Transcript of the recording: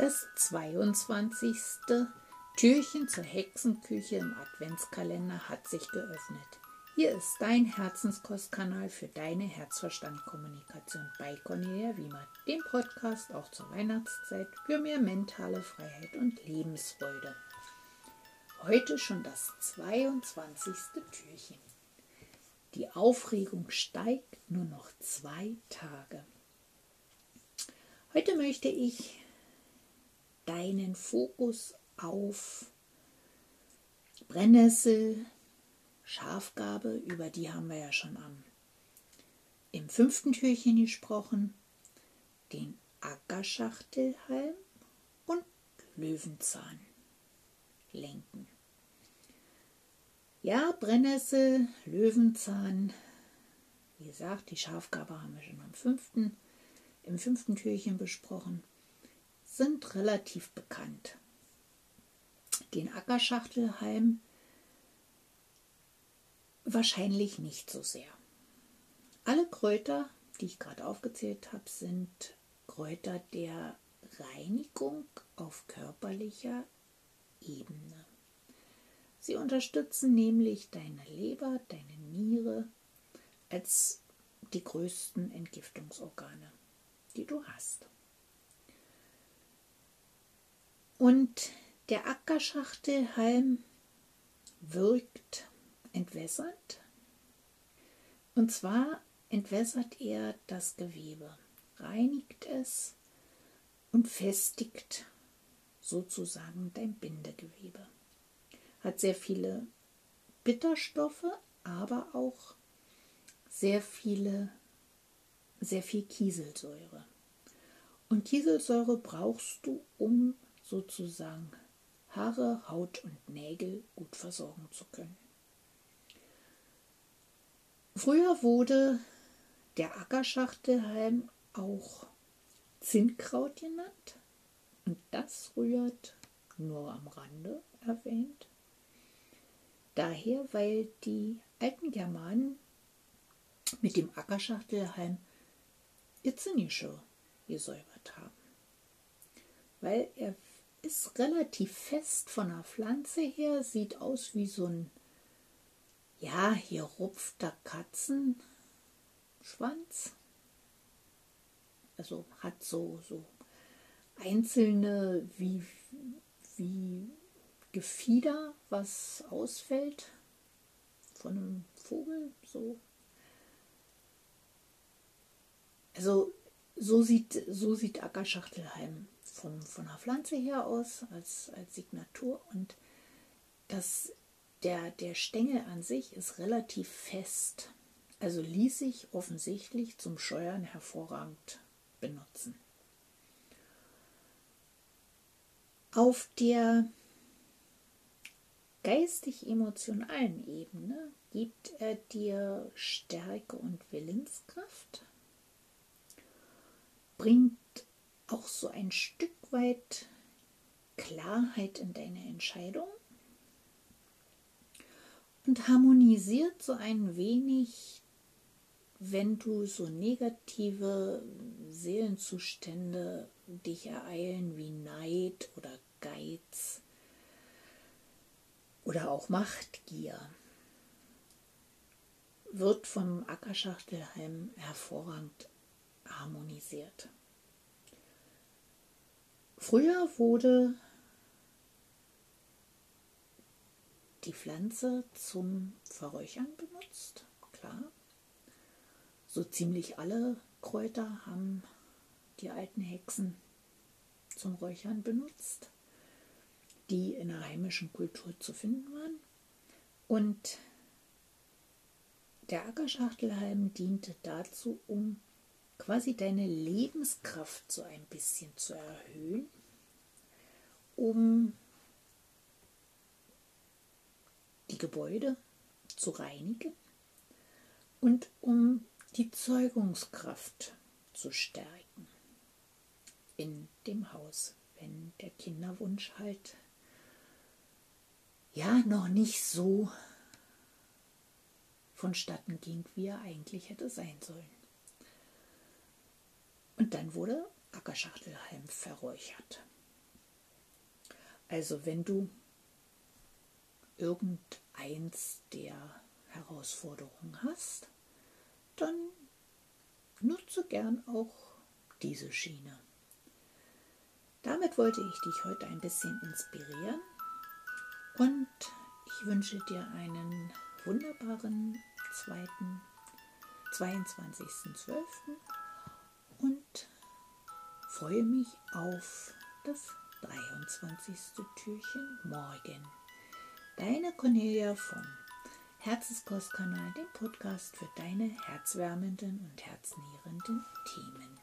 Das 22. Türchen zur Hexenküche im Adventskalender hat sich geöffnet. Hier ist dein Herzenskostkanal für deine Herzverstandkommunikation bei Cornelia Wiemer, dem Podcast auch zur Weihnachtszeit für mehr mentale Freiheit und Lebensfreude. Heute schon das 22. Türchen. Die Aufregung steigt nur noch zwei Tage. Heute möchte ich deinen Fokus auf Brennnessel, Schafgabe, über die haben wir ja schon am, im fünften Türchen gesprochen, den Ackerschachtelhalm und Löwenzahn lenken. Ja, Brennnessel, Löwenzahn, wie gesagt, die Schafgabe haben wir schon am fünften, im fünften Türchen besprochen sind relativ bekannt. Den Ackerschachtelhalm wahrscheinlich nicht so sehr. Alle Kräuter, die ich gerade aufgezählt habe, sind Kräuter der Reinigung auf körperlicher Ebene. Sie unterstützen nämlich deine Leber, deine Niere als die größten Entgiftungsorgane, die du hast. Und der Ackerschachtelhalm wirkt entwässert. Und zwar entwässert er das Gewebe, reinigt es und festigt sozusagen dein Bindegewebe. Hat sehr viele Bitterstoffe, aber auch sehr viele, sehr viel Kieselsäure. Und Kieselsäure brauchst du, um sozusagen Haare, Haut und Nägel gut versorgen zu können. Früher wurde der Ackerschachtelhalm auch Zinnkraut genannt und das rührt nur am Rande erwähnt. Daher, weil die alten Germanen mit dem Ackerschachtelhalm ihr Zinngeschirr gesäubert haben. Weil er ist relativ fest von der Pflanze her, sieht aus wie so ein, ja, hier rupfter Katzenschwanz. Also hat so, so einzelne wie, wie Gefieder, was ausfällt von einem Vogel, so. Also so sieht, so sieht Ackerschachtelheim vom, von der Pflanze her aus als, als Signatur und das, der, der Stängel an sich ist relativ fest. Also ließ sich offensichtlich zum Scheuern hervorragend benutzen. Auf der geistig-emotionalen Ebene gibt er dir Stärke und Willenskraft, bringt auch so ein Stück weit Klarheit in deine Entscheidung und harmonisiert so ein wenig, wenn du so negative Seelenzustände dich ereilen wie Neid oder Geiz oder auch Machtgier wird vom Ackerschachtelheim hervorragend harmonisiert. Früher wurde die Pflanze zum Verräuchern benutzt, klar. So ziemlich alle Kräuter haben die alten Hexen zum Räuchern benutzt, die in der heimischen Kultur zu finden waren. Und der Ackerschachtelhalm diente dazu, um quasi deine Lebenskraft so ein bisschen zu erhöhen, um die Gebäude zu reinigen und um die Zeugungskraft zu stärken in dem Haus, wenn der Kinderwunsch halt ja noch nicht so vonstatten ging, wie er eigentlich hätte sein sollen. Dann wurde Ackerschachtelhalm verräuchert. Also wenn du irgendeins der Herausforderungen hast, dann nutze gern auch diese Schiene. Damit wollte ich dich heute ein bisschen inspirieren und ich wünsche dir einen wunderbaren zweiten 22.12. und freue mich auf das 23. Türchen morgen. Deine Cornelia vom Herzenskostkanal, dem Podcast für deine herzwärmenden und herznährenden Themen.